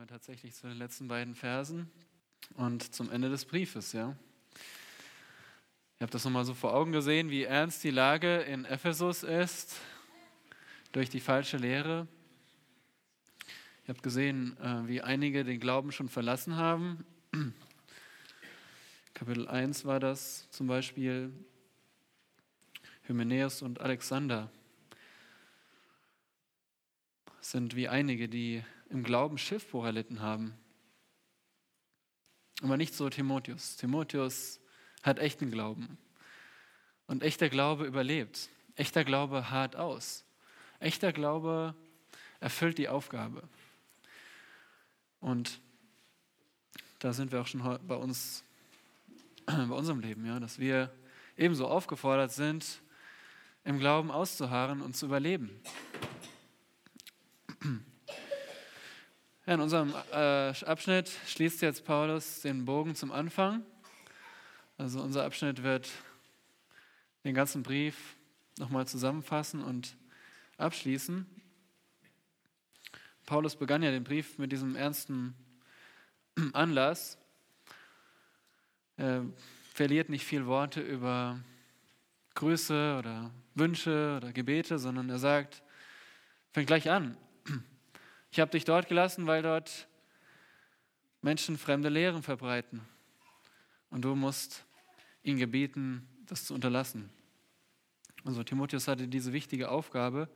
wir tatsächlich zu den letzten beiden Versen und zum Ende des Briefes, ja. Ihr habt das nochmal so vor Augen gesehen, wie ernst die Lage in Ephesus ist durch die falsche Lehre. Ihr habt gesehen, äh, wie einige den Glauben schon verlassen haben. Kapitel 1 war das zum Beispiel Hymenäus und Alexander sind wie einige, die im Glauben Schiffbruch erlitten haben. Aber nicht so Timotheus. Timotheus hat echten Glauben. Und echter Glaube überlebt. Echter Glaube hart aus. Echter Glaube erfüllt die Aufgabe. Und da sind wir auch schon bei uns, bei unserem Leben, ja, dass wir ebenso aufgefordert sind, im Glauben auszuharren und zu überleben. Ja, in unserem äh, Abschnitt schließt jetzt Paulus den Bogen zum Anfang. Also unser Abschnitt wird den ganzen Brief nochmal zusammenfassen und abschließen. Paulus begann ja den Brief mit diesem ernsten Anlass. Er verliert nicht viel Worte über Grüße oder Wünsche oder Gebete, sondern er sagt, fängt gleich an. Ich habe dich dort gelassen, weil dort Menschen fremde Lehren verbreiten. Und du musst ihn gebieten, das zu unterlassen. Also Timotheus hatte diese wichtige Aufgabe,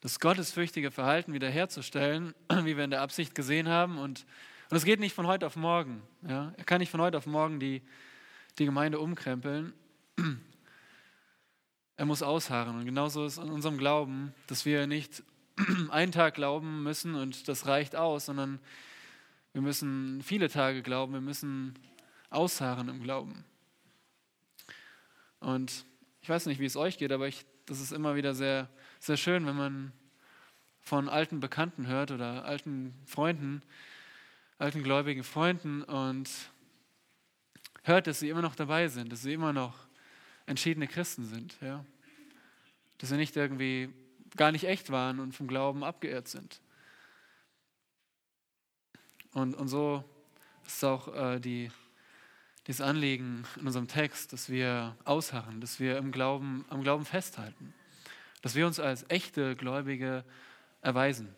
das gottesfürchtige Verhalten wiederherzustellen, wie wir in der Absicht gesehen haben. Und, es geht nicht von heute auf morgen. Ja? Er kann nicht von heute auf morgen die, die Gemeinde umkrempeln. Er muss ausharren. Und genauso ist in unserem Glauben, dass wir nicht einen Tag glauben müssen und das reicht aus, sondern wir müssen viele Tage glauben, wir müssen ausharren im Glauben. Und ich weiß nicht, wie es euch geht, aber ich, das ist immer wieder sehr, sehr schön, wenn man von alten Bekannten hört oder alten Freunden, alten gläubigen Freunden und hört, dass sie immer noch dabei sind, dass sie immer noch entschiedene Christen sind. Ja? Dass sie nicht irgendwie gar nicht echt waren und vom Glauben abgeirrt sind. Und, und so ist auch äh, die, dieses Anliegen in unserem Text, dass wir ausharren, dass wir im Glauben, am Glauben festhalten, dass wir uns als echte Gläubige erweisen.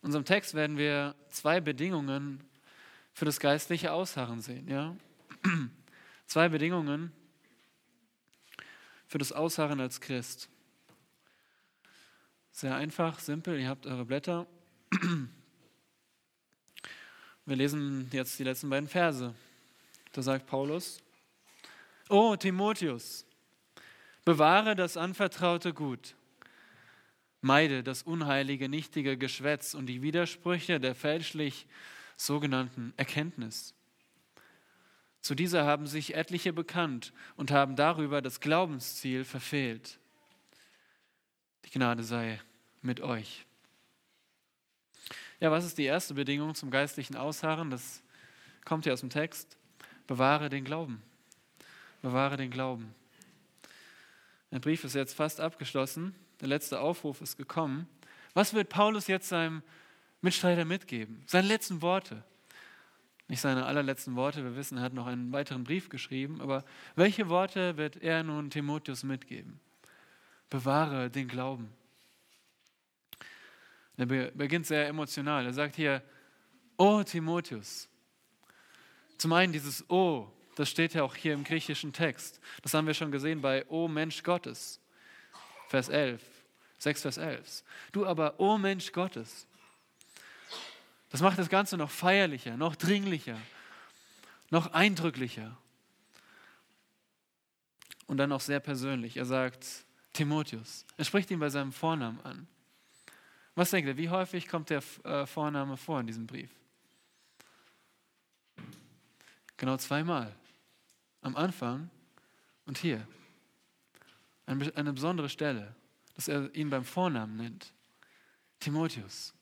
In unserem Text werden wir zwei Bedingungen für das geistliche Ausharren sehen. Ja? Zwei Bedingungen für das Ausharren als Christ. Sehr einfach, simpel, ihr habt eure Blätter. Wir lesen jetzt die letzten beiden Verse. Da sagt Paulus, Oh Timotheus, bewahre das anvertraute Gut, meide das unheilige, nichtige Geschwätz und die Widersprüche der fälschlich sogenannten Erkenntnis. Zu dieser haben sich etliche bekannt und haben darüber das Glaubensziel verfehlt. Die Gnade sei mit euch. Ja, was ist die erste Bedingung zum geistlichen Ausharren? Das kommt hier aus dem Text. Bewahre den Glauben. Bewahre den Glauben. Der Brief ist jetzt fast abgeschlossen. Der letzte Aufruf ist gekommen. Was wird Paulus jetzt seinem Mitstreiter mitgeben? Seine letzten Worte. Nicht seine allerletzten Worte, wir wissen, er hat noch einen weiteren Brief geschrieben, aber welche Worte wird er nun Timotheus mitgeben? Bewahre den Glauben. Er beginnt sehr emotional. Er sagt hier, oh Timotheus. Zum einen dieses Oh, das steht ja auch hier im griechischen Text. Das haben wir schon gesehen bei Oh Mensch Gottes, Vers 11, 6 Vers 11. Du aber, oh Mensch Gottes. Das macht das Ganze noch feierlicher, noch dringlicher, noch eindrücklicher. Und dann auch sehr persönlich. Er sagt, Timotheus. Er spricht ihn bei seinem Vornamen an. Was denkt ihr, wie häufig kommt der äh, Vorname vor in diesem Brief? Genau zweimal. Am Anfang und hier. Eine besondere Stelle, dass er ihn beim Vornamen nennt. Timotheus.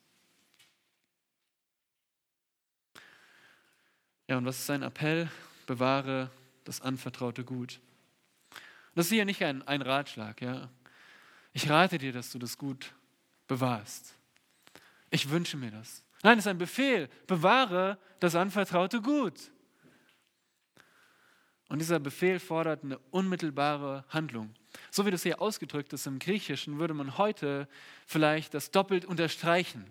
Ja, und was ist sein Appell? Bewahre das anvertraute Gut. Das ist hier nicht ein, ein Ratschlag. Ja? Ich rate dir, dass du das gut bewahrst. Ich wünsche mir das. Nein, es ist ein Befehl. Bewahre das anvertraute Gut. Und dieser Befehl fordert eine unmittelbare Handlung. So wie das hier ausgedrückt ist im Griechischen, würde man heute vielleicht das doppelt unterstreichen,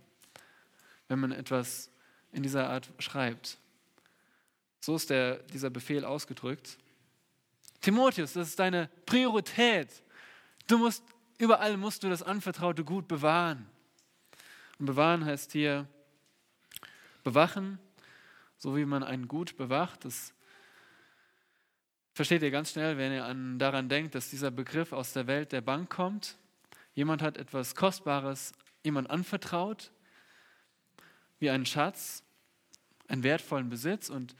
wenn man etwas in dieser Art schreibt. So ist der, dieser Befehl ausgedrückt. Timotheus, das ist deine Priorität. Du musst, überall musst du das anvertraute Gut bewahren. Und bewahren heißt hier bewachen, so wie man ein Gut bewacht. Das versteht ihr ganz schnell, wenn ihr an, daran denkt, dass dieser Begriff aus der Welt der Bank kommt. Jemand hat etwas Kostbares jemand anvertraut, wie einen Schatz, einen wertvollen Besitz und,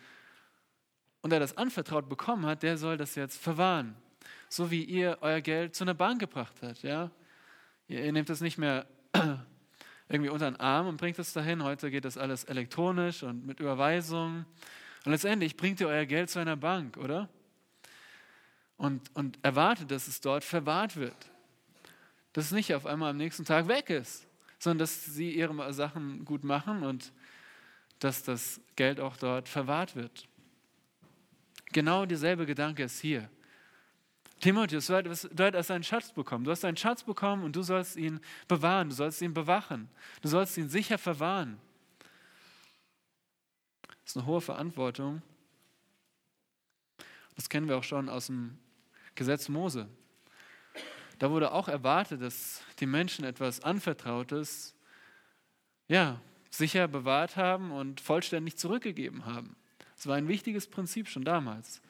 und der das anvertraut bekommen hat, der soll das jetzt verwahren. So wie ihr euer Geld zu einer Bank gebracht habt. Ja? Ihr, ihr nehmt es nicht mehr irgendwie unter den Arm und bringt es dahin. Heute geht das alles elektronisch und mit Überweisung. Und letztendlich bringt ihr euer Geld zu einer Bank, oder? Und, und erwartet, dass es dort verwahrt wird. Dass es nicht auf einmal am nächsten Tag weg ist, sondern dass sie ihre Sachen gut machen und dass das Geld auch dort verwahrt wird. Genau dieselbe Gedanke ist hier. Timotheus, du hast einen Schatz bekommen. Du hast einen Schatz bekommen und du sollst ihn bewahren, du sollst ihn bewachen, du sollst ihn sicher verwahren. Das ist eine hohe Verantwortung. Das kennen wir auch schon aus dem Gesetz Mose. Da wurde auch erwartet, dass die Menschen etwas Anvertrautes, ja, sicher bewahrt haben und vollständig zurückgegeben haben. Das war ein wichtiges Prinzip schon damals.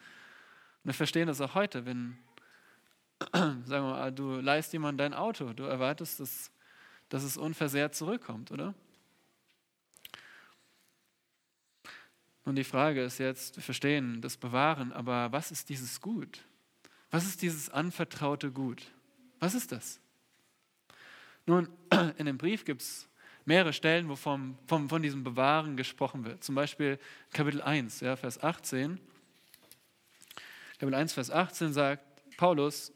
Und wir verstehen das auch heute, wenn sagen wir mal, du leist jemand dein Auto, du erwartest, dass, dass es unversehrt zurückkommt, oder? Und die Frage ist jetzt, wir verstehen das Bewahren, aber was ist dieses Gut? Was ist dieses anvertraute Gut? Was ist das? Nun, in dem Brief gibt es mehrere Stellen, wo vom, vom, von diesem Bewahren gesprochen wird. Zum Beispiel Kapitel 1, ja, Vers 18. Kapitel 1, Vers 18 sagt Paulus,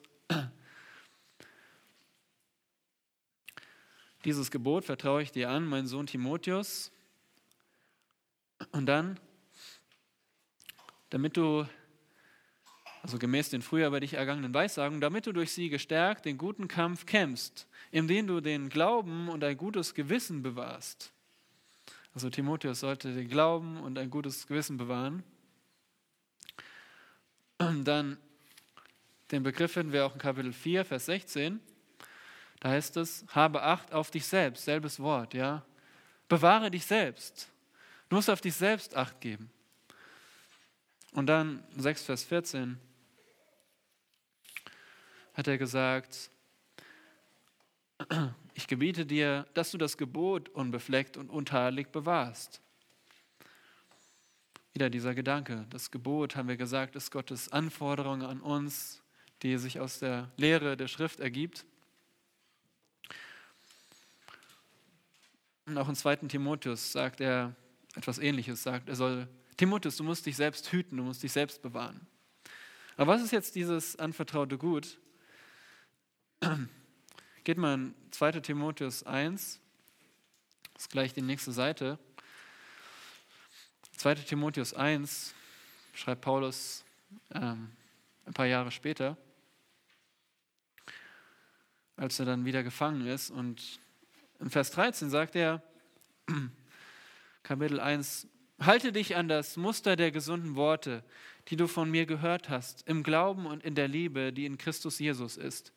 Dieses Gebot vertraue ich dir an, mein Sohn Timotheus. Und dann, damit du, also gemäß den früher bei dich ergangenen Weissagungen, damit du durch sie gestärkt den guten Kampf kämpfst, indem du den Glauben und ein gutes Gewissen bewahrst. Also Timotheus sollte den Glauben und ein gutes Gewissen bewahren. Und dann den Begriff finden wir auch in Kapitel 4, Vers 16. Da heißt es, habe Acht auf dich selbst, selbes Wort, ja. Bewahre dich selbst. Du musst auf dich selbst Acht geben. Und dann 6, Vers 14 hat er gesagt, ich gebiete dir, dass du das Gebot unbefleckt und untadelig bewahrst. Wieder dieser Gedanke, das Gebot, haben wir gesagt, ist Gottes Anforderung an uns, die sich aus der Lehre der Schrift ergibt. Und auch in 2. Timotheus sagt er etwas Ähnliches, sagt er soll, Timotheus, du musst dich selbst hüten, du musst dich selbst bewahren. Aber was ist jetzt dieses anvertraute Gut? Geht mal in 2. Timotheus 1, das ist gleich die nächste Seite. 2. Timotheus 1 schreibt Paulus ähm, ein paar Jahre später, als er dann wieder gefangen ist und in Vers 13 sagt er, Kapitel 1, halte dich an das Muster der gesunden Worte, die du von mir gehört hast, im Glauben und in der Liebe, die in Christus Jesus ist.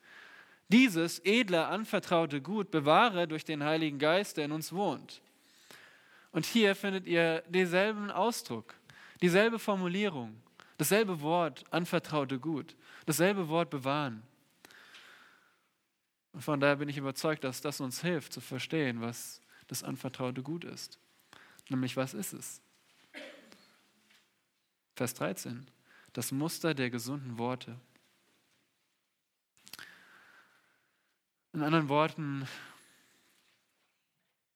Dieses edle, anvertraute Gut bewahre durch den Heiligen Geist, der in uns wohnt. Und hier findet ihr denselben Ausdruck, dieselbe Formulierung, dasselbe Wort, anvertraute Gut, dasselbe Wort bewahren. Und von daher bin ich überzeugt, dass das uns hilft zu verstehen, was das anvertraute Gut ist. Nämlich, was ist es? Vers 13. Das Muster der gesunden Worte. In anderen Worten,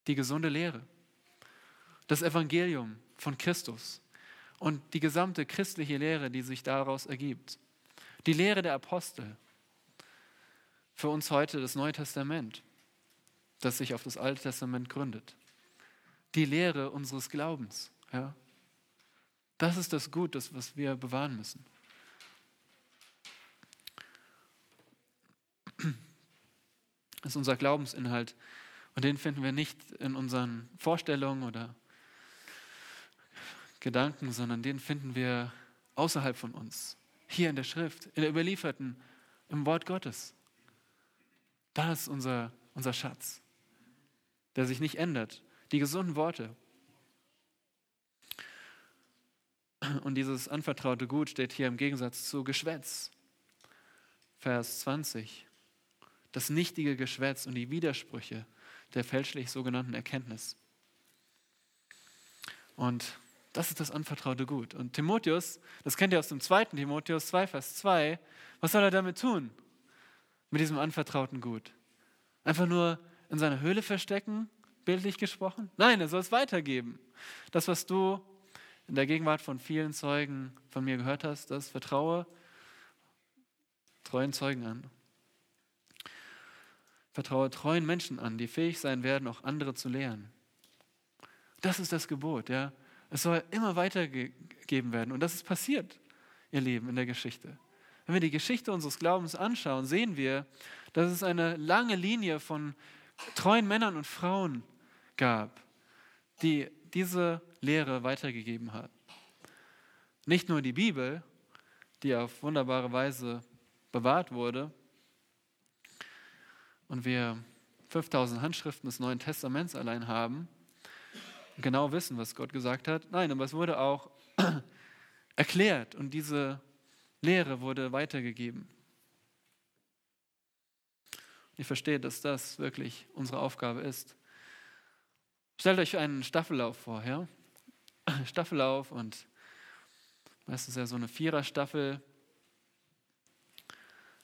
die gesunde Lehre. Das Evangelium von Christus und die gesamte christliche Lehre, die sich daraus ergibt. Die Lehre der Apostel, für uns heute das Neue Testament, das sich auf das Alte Testament gründet. die Lehre unseres Glaubens. Ja? Das ist das Gut, das, was wir bewahren müssen. Das ist unser Glaubensinhalt. Und den finden wir nicht in unseren Vorstellungen oder Gedanken, sondern den finden wir außerhalb von uns. Hier in der Schrift, in der überlieferten, im Wort Gottes. Da ist unser, unser Schatz, der sich nicht ändert. Die gesunden Worte. Und dieses anvertraute Gut steht hier im Gegensatz zu Geschwätz. Vers 20. Das nichtige Geschwätz und die Widersprüche der fälschlich sogenannten Erkenntnis. Und das ist das anvertraute Gut. Und Timotheus, das kennt ihr aus dem zweiten Timotheus 2, Vers 2, was soll er damit tun? Mit diesem anvertrauten Gut? Einfach nur in seiner Höhle verstecken, bildlich gesprochen? Nein, er soll es weitergeben. Das, was du in der Gegenwart von vielen Zeugen von mir gehört hast, das vertraue treuen Zeugen an. Vertraue treuen Menschen an, die fähig sein werden, auch andere zu lehren. Das ist das Gebot, ja. Es soll immer weitergegeben werden. Und das ist passiert, ihr Leben, in der Geschichte. Wenn wir die Geschichte unseres Glaubens anschauen, sehen wir, dass es eine lange Linie von treuen Männern und Frauen gab, die diese Lehre weitergegeben haben. Nicht nur die Bibel, die auf wunderbare Weise bewahrt wurde, und wir 5000 Handschriften des Neuen Testaments allein haben genau wissen, was Gott gesagt hat. Nein, aber es wurde auch erklärt und diese Lehre wurde weitergegeben. Ich verstehe, dass das wirklich unsere Aufgabe ist. Stellt euch einen Staffellauf vor, ja? Staffellauf und meistens ja so eine Viererstaffel.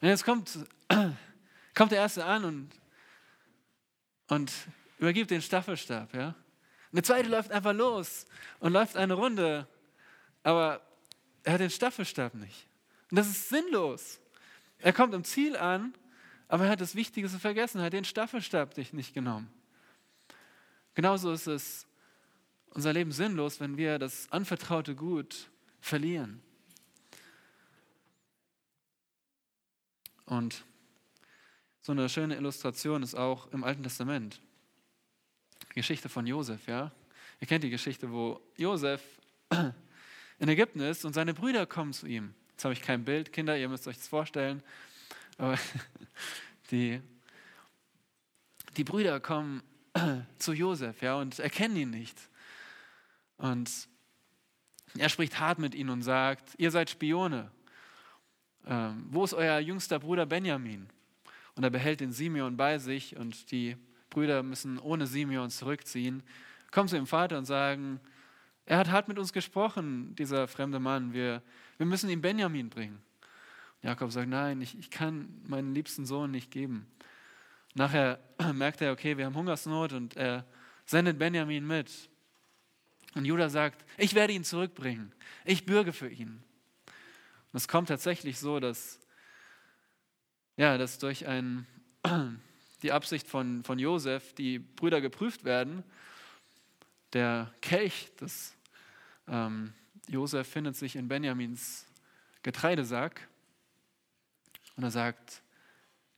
Und jetzt kommt kommt der Erste an und, und übergibt den Staffelstab. Ja? Der Zweite läuft einfach los und läuft eine Runde, aber er hat den Staffelstab nicht. Und das ist sinnlos. Er kommt im Ziel an, aber er hat das Wichtigste vergessen, er hat den Staffelstab nicht genommen. Genauso ist es unser Leben sinnlos, wenn wir das anvertraute Gut verlieren. Und so eine schöne Illustration ist auch im Alten Testament. Geschichte von Josef, ja. Ihr kennt die Geschichte, wo Josef in Ägypten ist und seine Brüder kommen zu ihm. Jetzt habe ich kein Bild, Kinder, ihr müsst euch das vorstellen. Aber die, die Brüder kommen zu Josef, ja, und erkennen ihn nicht. Und er spricht hart mit ihnen und sagt: Ihr seid Spione. Ähm, wo ist euer jüngster Bruder Benjamin? Und er behält den Simeon bei sich und die Brüder müssen ohne Simeon zurückziehen, kommen zu ihrem Vater und sagen, er hat hart mit uns gesprochen, dieser fremde Mann, wir, wir müssen ihm Benjamin bringen. Jakob sagt, nein, ich, ich kann meinen liebsten Sohn nicht geben. Nachher merkt er, okay, wir haben Hungersnot und er sendet Benjamin mit. Und Judah sagt, ich werde ihn zurückbringen, ich bürge für ihn. Und es kommt tatsächlich so, dass ja, dass durch ein, die Absicht von, von Josef die Brüder geprüft werden. Der Kelch des ähm, Josef findet sich in Benjamins Getreidesack und er sagt,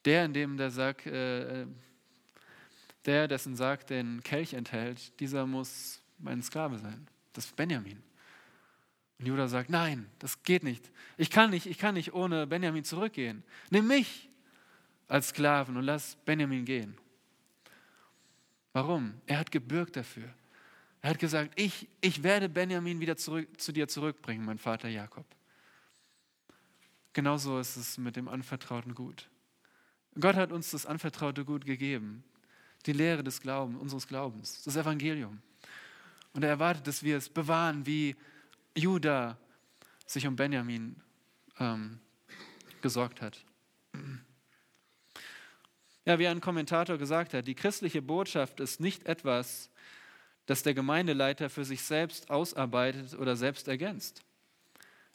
der, in dem der Sack, äh, der, dessen Sack den Kelch enthält, dieser muss mein Sklave sein. Das ist Benjamin. Und Judah sagt, nein, das geht nicht. Ich kann nicht, ich kann nicht ohne Benjamin zurückgehen. Nimm mich als Sklaven und lass Benjamin gehen. Warum? Er hat gebürgt dafür. Er hat gesagt, ich, ich werde Benjamin wieder zurück, zu dir zurückbringen, mein Vater Jakob. Genauso ist es mit dem anvertrauten Gut. Gott hat uns das anvertraute Gut gegeben, die Lehre des Glaubens, unseres Glaubens, das Evangelium. Und er erwartet, dass wir es bewahren, wie Judah sich um Benjamin ähm, gesorgt hat. Ja, wie ein Kommentator gesagt hat, die christliche Botschaft ist nicht etwas, das der Gemeindeleiter für sich selbst ausarbeitet oder selbst ergänzt.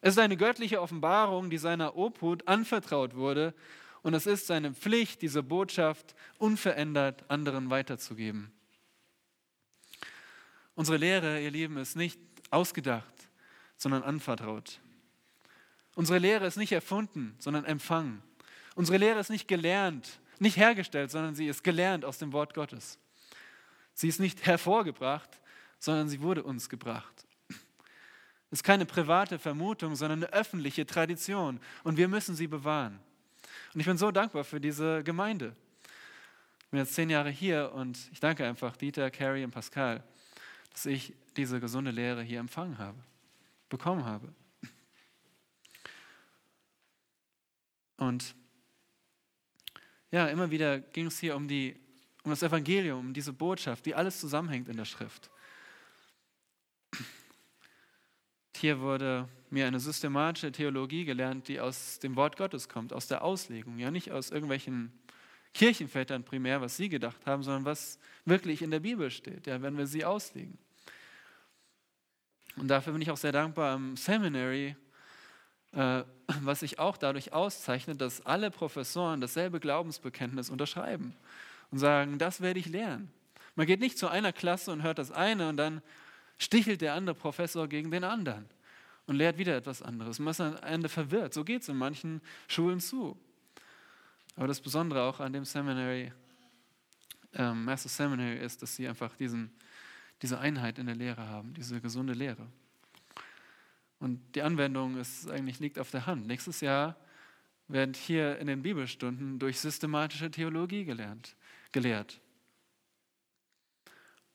Es ist eine göttliche Offenbarung, die seiner Obhut anvertraut wurde und es ist seine Pflicht, diese Botschaft unverändert anderen weiterzugeben. Unsere Lehre, ihr Lieben, ist nicht ausgedacht, sondern anvertraut. Unsere Lehre ist nicht erfunden, sondern empfangen. Unsere Lehre ist nicht gelernt, nicht hergestellt, sondern sie ist gelernt aus dem Wort Gottes. Sie ist nicht hervorgebracht, sondern sie wurde uns gebracht. Es ist keine private Vermutung, sondern eine öffentliche Tradition und wir müssen sie bewahren. Und ich bin so dankbar für diese Gemeinde. Ich bin jetzt zehn Jahre hier und ich danke einfach Dieter, Carrie und Pascal, dass ich diese gesunde Lehre hier empfangen habe, bekommen habe. Und ja, immer wieder ging es hier um, die, um das Evangelium, um diese Botschaft, die alles zusammenhängt in der Schrift. Hier wurde mir eine systematische Theologie gelernt, die aus dem Wort Gottes kommt, aus der Auslegung, ja nicht aus irgendwelchen Kirchenvätern primär, was sie gedacht haben, sondern was wirklich in der Bibel steht, ja, wenn wir sie auslegen. Und dafür bin ich auch sehr dankbar am Seminary, was sich auch dadurch auszeichnet, dass alle Professoren dasselbe Glaubensbekenntnis unterschreiben und sagen, das werde ich lernen. Man geht nicht zu einer Klasse und hört das eine und dann stichelt der andere Professor gegen den anderen und lehrt wieder etwas anderes. Man ist am Ende verwirrt. So geht es in manchen Schulen zu. Aber das Besondere auch an dem Seminary, ähm, Master Seminary, ist, dass sie einfach diesen, diese Einheit in der Lehre haben, diese gesunde Lehre. Und die Anwendung ist eigentlich liegt auf der Hand. Nächstes Jahr wird hier in den Bibelstunden durch systematische Theologie gelernt, gelehrt.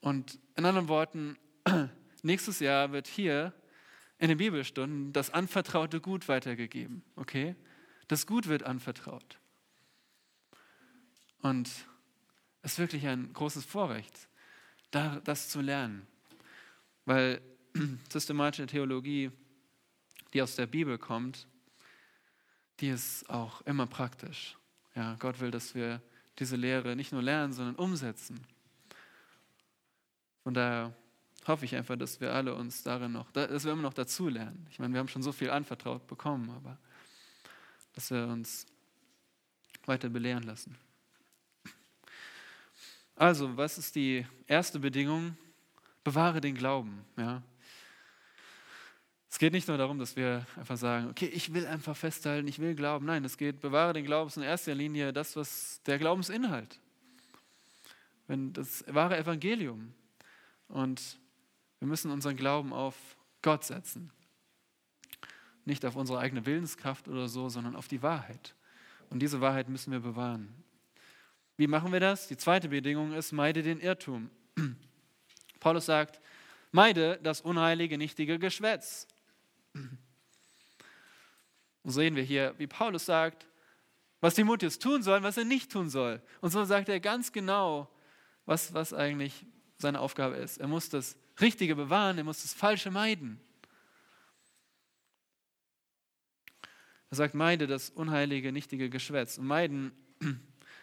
Und in anderen Worten, nächstes Jahr wird hier in den Bibelstunden das anvertraute Gut weitergegeben. Okay? Das Gut wird anvertraut. Und es ist wirklich ein großes Vorrecht, das zu lernen. Weil systematische Theologie, die aus der Bibel kommt, die ist auch immer praktisch. Ja, Gott will, dass wir diese Lehre nicht nur lernen, sondern umsetzen. Von daher hoffe ich einfach, dass wir alle uns darin noch, dass wir immer noch dazu lernen. Ich meine, wir haben schon so viel anvertraut bekommen, aber dass wir uns weiter belehren lassen. Also, was ist die erste Bedingung? Bewahre den Glauben. Ja. Es geht nicht nur darum, dass wir einfach sagen, okay, ich will einfach festhalten, ich will glauben. Nein, es geht, bewahre den Glauben in erster Linie das, was der Glaubensinhalt. Wenn das wahre Evangelium. Und wir müssen unseren Glauben auf Gott setzen. Nicht auf unsere eigene Willenskraft oder so, sondern auf die Wahrheit. Und diese Wahrheit müssen wir bewahren. Wie machen wir das? Die zweite Bedingung ist, meide den Irrtum. Paulus sagt, meide das unheilige, nichtige Geschwätz. Und sehen wir hier, wie Paulus sagt, was Timotheus tun soll, was er nicht tun soll. Und so sagt er ganz genau, was, was eigentlich seine Aufgabe ist. Er muss das Richtige bewahren, er muss das Falsche meiden. Er sagt, meide das unheilige, nichtige Geschwätz. Und meiden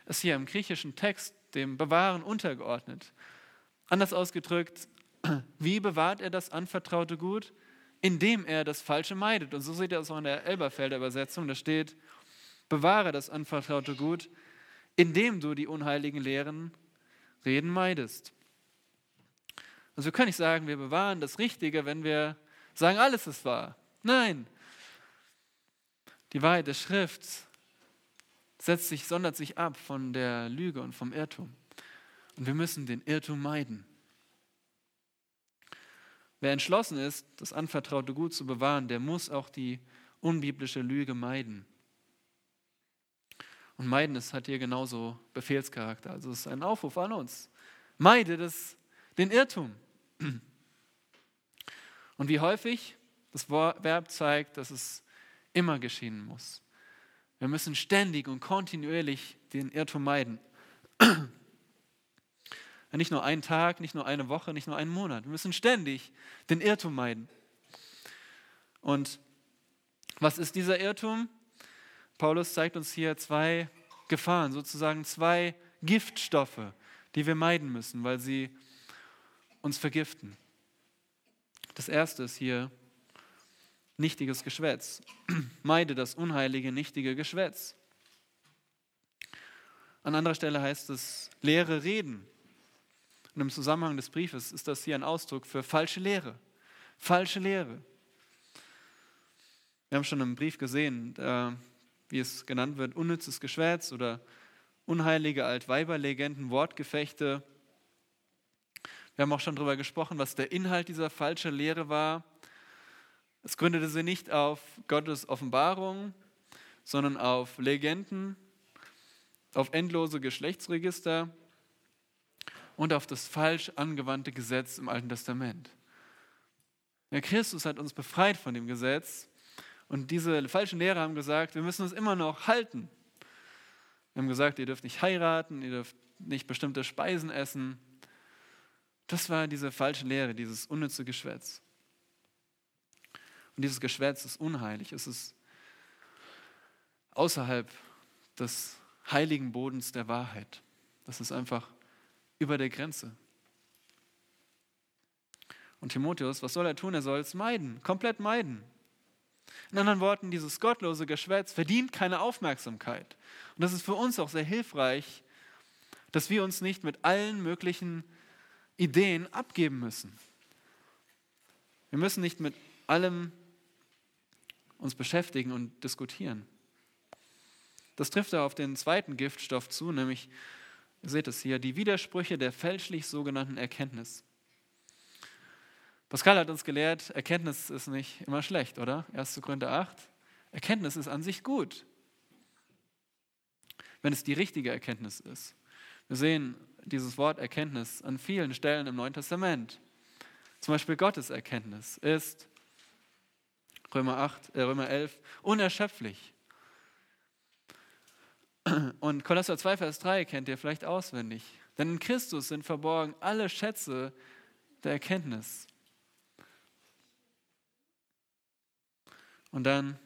ist hier im griechischen Text dem Bewahren untergeordnet. Anders ausgedrückt, wie bewahrt er das anvertraute Gut? Indem er das Falsche meidet. Und so seht ihr das auch in der Elberfelder Übersetzung. Da steht, bewahre das anvertraute Gut, indem du die unheiligen Lehren reden meidest. Also wir können nicht sagen, wir bewahren das Richtige, wenn wir sagen, alles ist wahr. Nein. Die Wahrheit der Schrift setzt sich, sondert sich ab von der Lüge und vom Irrtum. Und wir müssen den Irrtum meiden. Wer entschlossen ist, das anvertraute Gut zu bewahren, der muss auch die unbiblische Lüge meiden. Und meiden ist, hat hier genauso Befehlscharakter. Also es ist ein Aufruf an uns. Meide das, den Irrtum. Und wie häufig? Das Verb zeigt, dass es immer geschehen muss. Wir müssen ständig und kontinuierlich den Irrtum meiden. Nicht nur einen Tag, nicht nur eine Woche, nicht nur einen Monat. Wir müssen ständig den Irrtum meiden. Und was ist dieser Irrtum? Paulus zeigt uns hier zwei Gefahren, sozusagen zwei Giftstoffe, die wir meiden müssen, weil sie uns vergiften. Das erste ist hier nichtiges Geschwätz. Meide das unheilige, nichtige Geschwätz. An anderer Stelle heißt es leere Reden. Und im Zusammenhang des Briefes ist das hier ein Ausdruck für falsche Lehre. Falsche Lehre. Wir haben schon im Brief gesehen, wie es genannt wird, unnützes Geschwätz oder unheilige Altweiberlegenden, Wortgefechte. Wir haben auch schon darüber gesprochen, was der Inhalt dieser falschen Lehre war. Es gründete sie nicht auf Gottes Offenbarung, sondern auf Legenden, auf endlose Geschlechtsregister und auf das falsch angewandte Gesetz im Alten Testament. Ja, Christus hat uns befreit von dem Gesetz und diese falschen Lehrer haben gesagt, wir müssen uns immer noch halten. Wir haben gesagt, ihr dürft nicht heiraten, ihr dürft nicht bestimmte Speisen essen. Das war diese falsche Lehre, dieses unnütze Geschwätz. Und dieses Geschwätz ist unheilig. Es ist außerhalb des heiligen Bodens der Wahrheit. Das ist einfach über der Grenze. Und Timotheus, was soll er tun? Er soll es meiden, komplett meiden. In anderen Worten, dieses gottlose Geschwätz verdient keine Aufmerksamkeit. Und das ist für uns auch sehr hilfreich, dass wir uns nicht mit allen möglichen Ideen abgeben müssen. Wir müssen nicht mit allem uns beschäftigen und diskutieren. Das trifft auf den zweiten Giftstoff zu, nämlich, ihr seht es hier, die Widersprüche der fälschlich sogenannten Erkenntnis. Pascal hat uns gelehrt, Erkenntnis ist nicht immer schlecht, oder? 1. Korinther 8. Erkenntnis ist an sich gut, wenn es die richtige Erkenntnis ist. Wir sehen dieses Wort Erkenntnis an vielen Stellen im Neuen Testament. Zum Beispiel Gottes Erkenntnis ist Römer, 8, äh, Römer 11, unerschöpflich. Und Kolosser 2, Vers 3 kennt ihr vielleicht auswendig. Denn in Christus sind verborgen alle Schätze der Erkenntnis. Und dann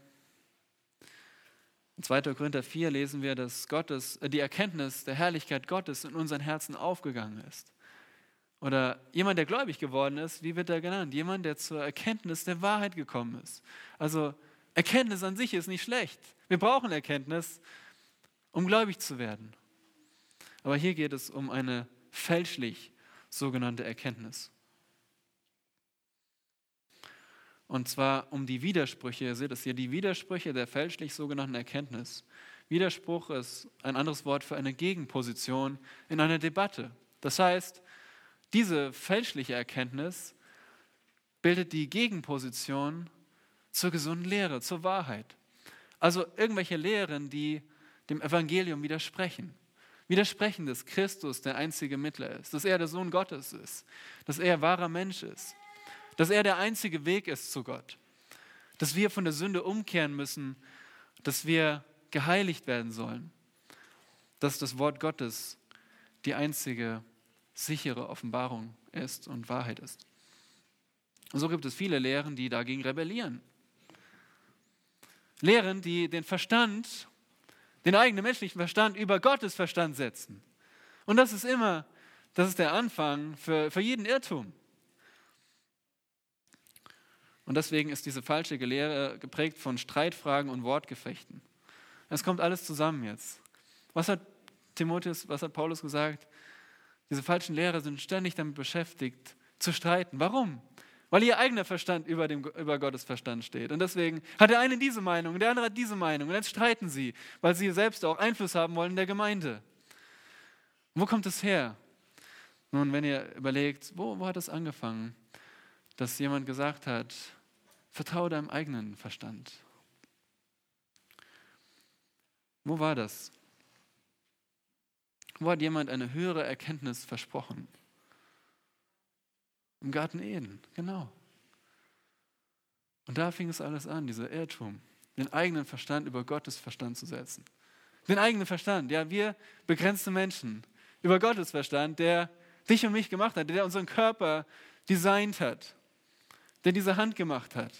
in 2. Korinther 4 lesen wir, dass Gottes, äh, die Erkenntnis der Herrlichkeit Gottes in unseren Herzen aufgegangen ist. Oder jemand, der gläubig geworden ist, wie wird er genannt? Jemand, der zur Erkenntnis der Wahrheit gekommen ist. Also Erkenntnis an sich ist nicht schlecht. Wir brauchen Erkenntnis, um gläubig zu werden. Aber hier geht es um eine fälschlich sogenannte Erkenntnis. Und zwar um die Widersprüche, ihr seht es hier, die Widersprüche der fälschlich sogenannten Erkenntnis. Widerspruch ist ein anderes Wort für eine Gegenposition in einer Debatte. Das heißt, diese fälschliche Erkenntnis bildet die Gegenposition zur gesunden Lehre, zur Wahrheit. Also irgendwelche Lehren, die dem Evangelium widersprechen. Widersprechen, dass Christus der einzige Mittler ist, dass er der Sohn Gottes ist, dass er wahrer Mensch ist, dass er der einzige Weg ist zu Gott, dass wir von der Sünde umkehren müssen, dass wir geheiligt werden sollen, dass das Wort Gottes die einzige sichere Offenbarung ist und Wahrheit ist. Und so gibt es viele Lehren, die dagegen rebellieren. Lehren, die den Verstand, den eigenen menschlichen Verstand über Gottes Verstand setzen. Und das ist immer, das ist der Anfang für, für jeden Irrtum. Und deswegen ist diese falsche Lehre geprägt von Streitfragen und Wortgefechten. Es kommt alles zusammen jetzt. Was hat Timotheus, was hat Paulus gesagt? Diese falschen Lehrer sind ständig damit beschäftigt, zu streiten. Warum? Weil ihr eigener Verstand über, dem, über Gottes Verstand steht. Und deswegen hat der eine diese Meinung, der andere hat diese Meinung. Und jetzt streiten sie, weil sie selbst auch Einfluss haben wollen in der Gemeinde. wo kommt es her? Nun, wenn ihr überlegt, wo, wo hat es angefangen, dass jemand gesagt hat, vertraue deinem eigenen Verstand. Wo war das? Wo hat jemand eine höhere Erkenntnis versprochen? Im Garten Eden, genau. Und da fing es alles an, dieser Irrtum, den eigenen Verstand über Gottes Verstand zu setzen. Den eigenen Verstand, ja, wir begrenzte Menschen, über Gottes Verstand, der dich und mich gemacht hat, der unseren Körper designt hat, der diese Hand gemacht hat.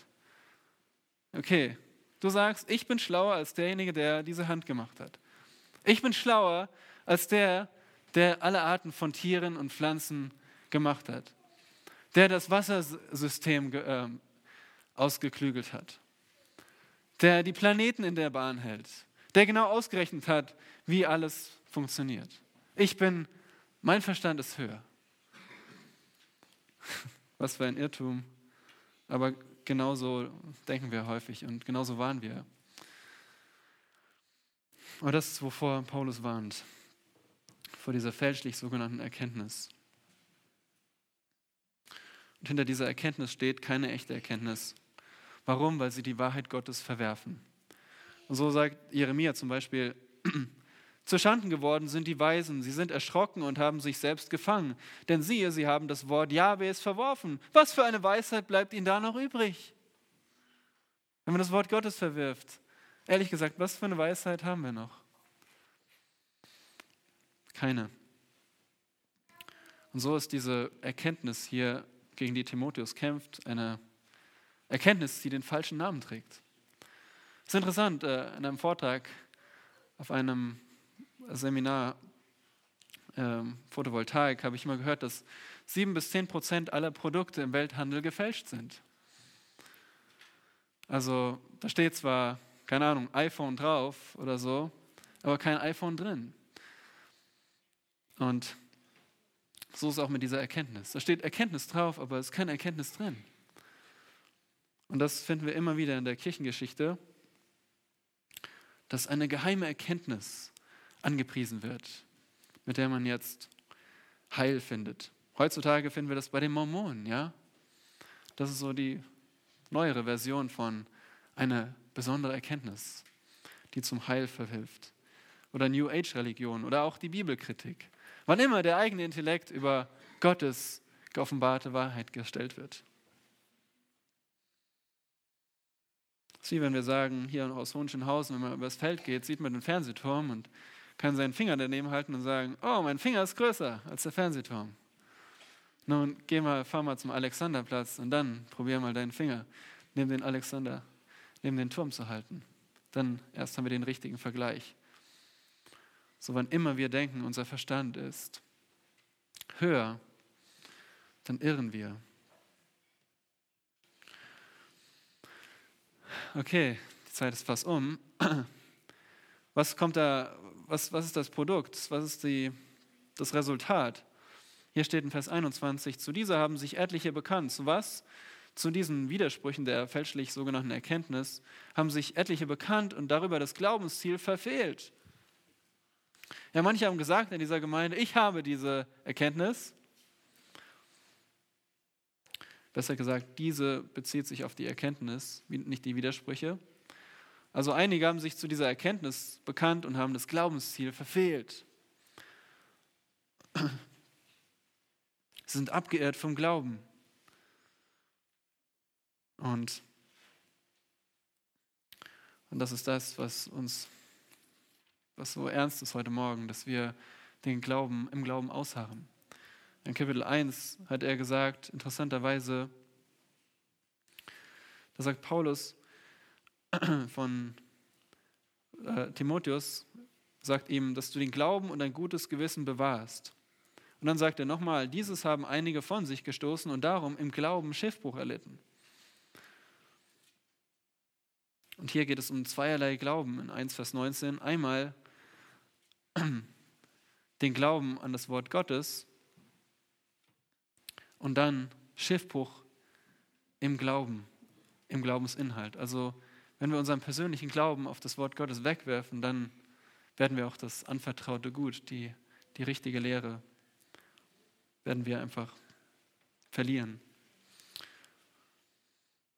Okay, du sagst, ich bin schlauer als derjenige, der diese Hand gemacht hat. Ich bin schlauer als der, der alle Arten von Tieren und Pflanzen gemacht hat, der das Wassersystem äh, ausgeklügelt hat, der die Planeten in der Bahn hält, der genau ausgerechnet hat, wie alles funktioniert. Ich bin, mein Verstand ist höher. Was für ein Irrtum. Aber genauso denken wir häufig und genauso waren wir. Aber das ist, wovor Paulus warnt. Vor dieser fälschlich sogenannten Erkenntnis. Und hinter dieser Erkenntnis steht keine echte Erkenntnis. Warum? Weil sie die Wahrheit Gottes verwerfen. Und so sagt Jeremia zum Beispiel, zu Schanden geworden sind die Weisen, sie sind erschrocken und haben sich selbst gefangen. Denn siehe, sie haben das Wort Jahwes verworfen. Was für eine Weisheit bleibt ihnen da noch übrig? Wenn man das Wort Gottes verwirft. Ehrlich gesagt, was für eine Weisheit haben wir noch? Keine. Und so ist diese Erkenntnis hier, gegen die Timotheus kämpft, eine Erkenntnis, die den falschen Namen trägt. Es ist interessant, äh, in einem Vortrag auf einem Seminar ähm, Photovoltaik habe ich immer gehört, dass sieben bis zehn Prozent aller Produkte im Welthandel gefälscht sind. Also da steht zwar, keine Ahnung, iPhone drauf oder so, aber kein iPhone drin. Und so ist es auch mit dieser Erkenntnis. Da steht Erkenntnis drauf, aber es ist keine Erkenntnis drin. Und das finden wir immer wieder in der Kirchengeschichte, dass eine geheime Erkenntnis angepriesen wird, mit der man jetzt Heil findet. Heutzutage finden wir das bei den Mormonen, ja? Das ist so die neuere Version von einer besonderen Erkenntnis, die zum Heil verhilft. Oder New Age Religion oder auch die Bibelkritik. Wann immer der eigene Intellekt über Gottes geoffenbarte Wahrheit gestellt wird. Es ist wie wenn wir sagen, hier aus Hohenschönhausen, wenn man übers Feld geht, sieht man den Fernsehturm und kann seinen Finger daneben halten und sagen, oh, mein Finger ist größer als der Fernsehturm. Nun, geh mal, fahr mal zum Alexanderplatz und dann probier mal deinen Finger neben den Alexander, neben den Turm zu halten. Dann erst haben wir den richtigen Vergleich. So wann immer wir denken, unser Verstand ist höher, dann irren wir. Okay, die Zeit ist fast um. Was kommt da, was, was ist das Produkt? Was ist die, das Resultat? Hier steht in Vers 21, zu dieser haben sich etliche bekannt. Zu was? Zu diesen Widersprüchen der fälschlich sogenannten Erkenntnis haben sich etliche bekannt und darüber das Glaubensziel verfehlt. Ja, manche haben gesagt in dieser Gemeinde, ich habe diese Erkenntnis. Besser gesagt, diese bezieht sich auf die Erkenntnis, nicht die Widersprüche. Also einige haben sich zu dieser Erkenntnis bekannt und haben das Glaubensziel verfehlt. Sie sind abgeehrt vom Glauben. Und, und das ist das, was uns, was so ernst ist heute Morgen, dass wir den Glauben im Glauben ausharren. In Kapitel 1 hat er gesagt, interessanterweise, da sagt Paulus, von äh, Timotheus sagt ihm, dass du den Glauben und ein gutes Gewissen bewahrst. Und dann sagt er nochmal, dieses haben einige von sich gestoßen und darum im Glauben Schiffbruch erlitten. Und hier geht es um zweierlei Glauben in 1 Vers 19. Einmal den Glauben an das Wort Gottes und dann Schiffbruch im Glauben, im Glaubensinhalt. Also wenn wir unseren persönlichen Glauben auf das Wort Gottes wegwerfen, dann werden wir auch das anvertraute Gut, die, die richtige Lehre, werden wir einfach verlieren.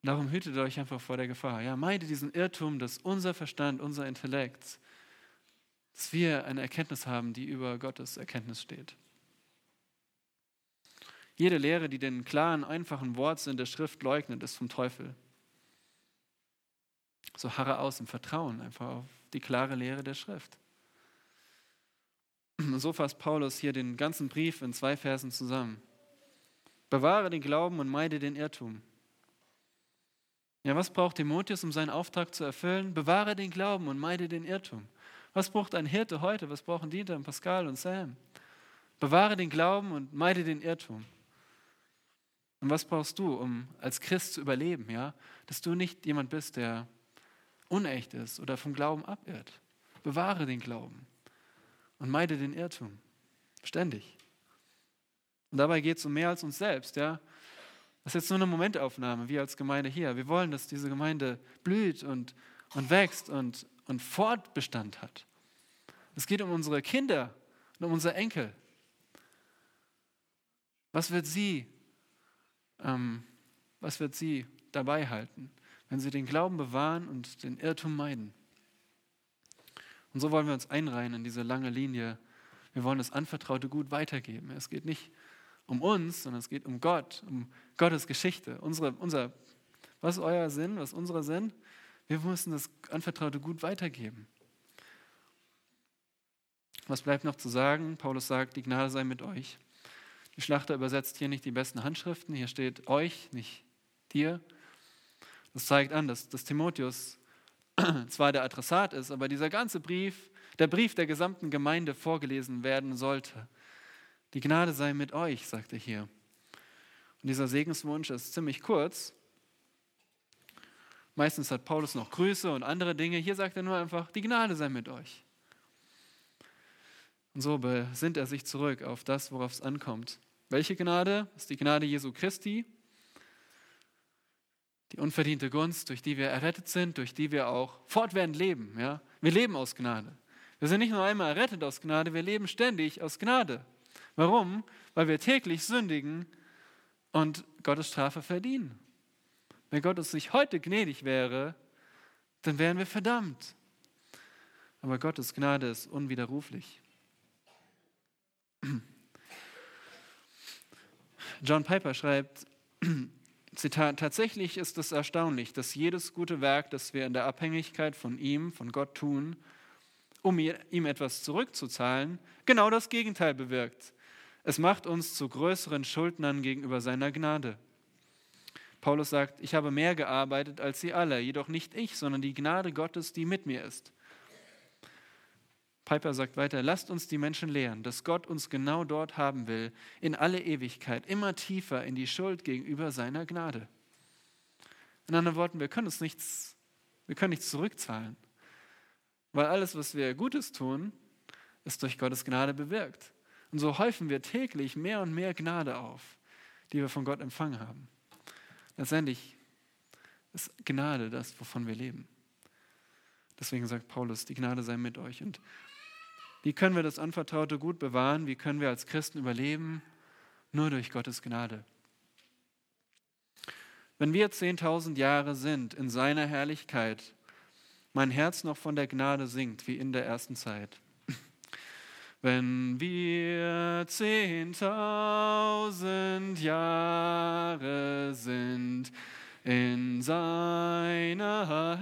Darum hütet euch einfach vor der Gefahr. Ja, meidet diesen Irrtum, dass unser Verstand, unser Intellekt, dass wir eine Erkenntnis haben, die über Gottes Erkenntnis steht. Jede Lehre, die den klaren, einfachen Wortsinn der Schrift leugnet, ist vom Teufel. So harre aus im Vertrauen einfach auf die klare Lehre der Schrift. So fasst Paulus hier den ganzen Brief in zwei Versen zusammen. Bewahre den Glauben und meide den Irrtum. Ja, was braucht Timotheus, um seinen Auftrag zu erfüllen? Bewahre den Glauben und meide den Irrtum. Was braucht ein Hirte heute? Was brauchen Dieter und Pascal und Sam? Bewahre den Glauben und meide den Irrtum. Und was brauchst du, um als Christ zu überleben, ja? Dass du nicht jemand bist, der unecht ist oder vom Glauben abirrt. Bewahre den Glauben und meide den Irrtum. Ständig. Und dabei geht es um mehr als uns selbst. Ja? Das ist jetzt nur eine Momentaufnahme, wir als Gemeinde hier. Wir wollen, dass diese Gemeinde blüht und, und wächst und, und Fortbestand hat. Es geht um unsere Kinder und um unsere Enkel. Was wird sie, ähm, was wird sie dabei halten, wenn sie den Glauben bewahren und den Irrtum meiden? Und so wollen wir uns einreihen in diese lange Linie. Wir wollen das anvertraute Gut weitergeben. Es geht nicht um uns, sondern es geht um Gott, um Gottes Geschichte. Unsere, unser, was ist euer Sinn? Was ist unser Sinn? Wir müssen das anvertraute Gut weitergeben. Was bleibt noch zu sagen? Paulus sagt, die Gnade sei mit euch. Die Schlachter übersetzt hier nicht die besten Handschriften, hier steht euch, nicht dir. Das zeigt an, dass, dass Timotheus zwar der Adressat ist, aber dieser ganze Brief, der Brief der gesamten Gemeinde vorgelesen werden sollte. Die Gnade sei mit euch, sagt er hier. Und dieser Segenswunsch ist ziemlich kurz. Meistens hat Paulus noch Grüße und andere Dinge. Hier sagt er nur einfach, die Gnade sei mit euch. Und so besinnt er sich zurück auf das, worauf es ankommt. Welche Gnade? Das ist die Gnade Jesu Christi, die unverdiente Gunst, durch die wir errettet sind, durch die wir auch fortwährend leben. Ja? Wir leben aus Gnade. Wir sind nicht nur einmal errettet aus Gnade, wir leben ständig aus Gnade. Warum? Weil wir täglich sündigen und Gottes Strafe verdienen. Wenn Gott uns nicht heute gnädig wäre, dann wären wir verdammt. Aber Gottes Gnade ist unwiderruflich. John Piper schreibt, Zitat, tatsächlich ist es erstaunlich, dass jedes gute Werk, das wir in der Abhängigkeit von ihm, von Gott tun, um ihm etwas zurückzuzahlen, genau das Gegenteil bewirkt. Es macht uns zu größeren Schuldnern gegenüber seiner Gnade. Paulus sagt, ich habe mehr gearbeitet als sie alle, jedoch nicht ich, sondern die Gnade Gottes, die mit mir ist. Piper sagt weiter, lasst uns die Menschen lehren, dass Gott uns genau dort haben will, in alle Ewigkeit, immer tiefer in die Schuld gegenüber seiner Gnade. In anderen Worten, wir können uns nichts, wir können nichts zurückzahlen, weil alles, was wir Gutes tun, ist durch Gottes Gnade bewirkt. Und so häufen wir täglich mehr und mehr Gnade auf, die wir von Gott empfangen haben. Letztendlich ist Gnade das, wovon wir leben. Deswegen sagt Paulus, die Gnade sei mit euch. Und wie können wir das Anvertraute gut bewahren? Wie können wir als Christen überleben? Nur durch Gottes Gnade. Wenn wir 10.000 Jahre sind in seiner Herrlichkeit, mein Herz noch von der Gnade singt, wie in der ersten Zeit. Wenn wir 10.000 Jahre sind in seiner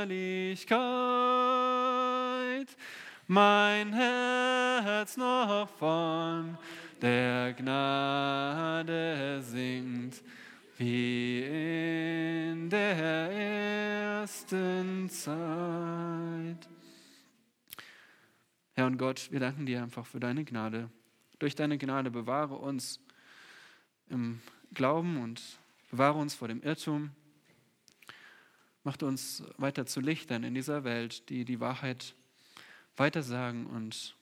Herrlichkeit, mein Herz noch von der Gnade singt, wie in der ersten Zeit. Herr und Gott, wir danken dir einfach für deine Gnade. Durch deine Gnade bewahre uns im Glauben und bewahre uns vor dem Irrtum. Macht uns weiter zu Lichtern in dieser Welt, die die Wahrheit weitersagen und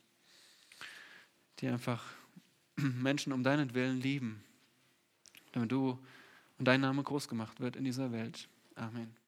die einfach Menschen um deinen Willen lieben, damit du und dein Name groß gemacht wird in dieser Welt. Amen.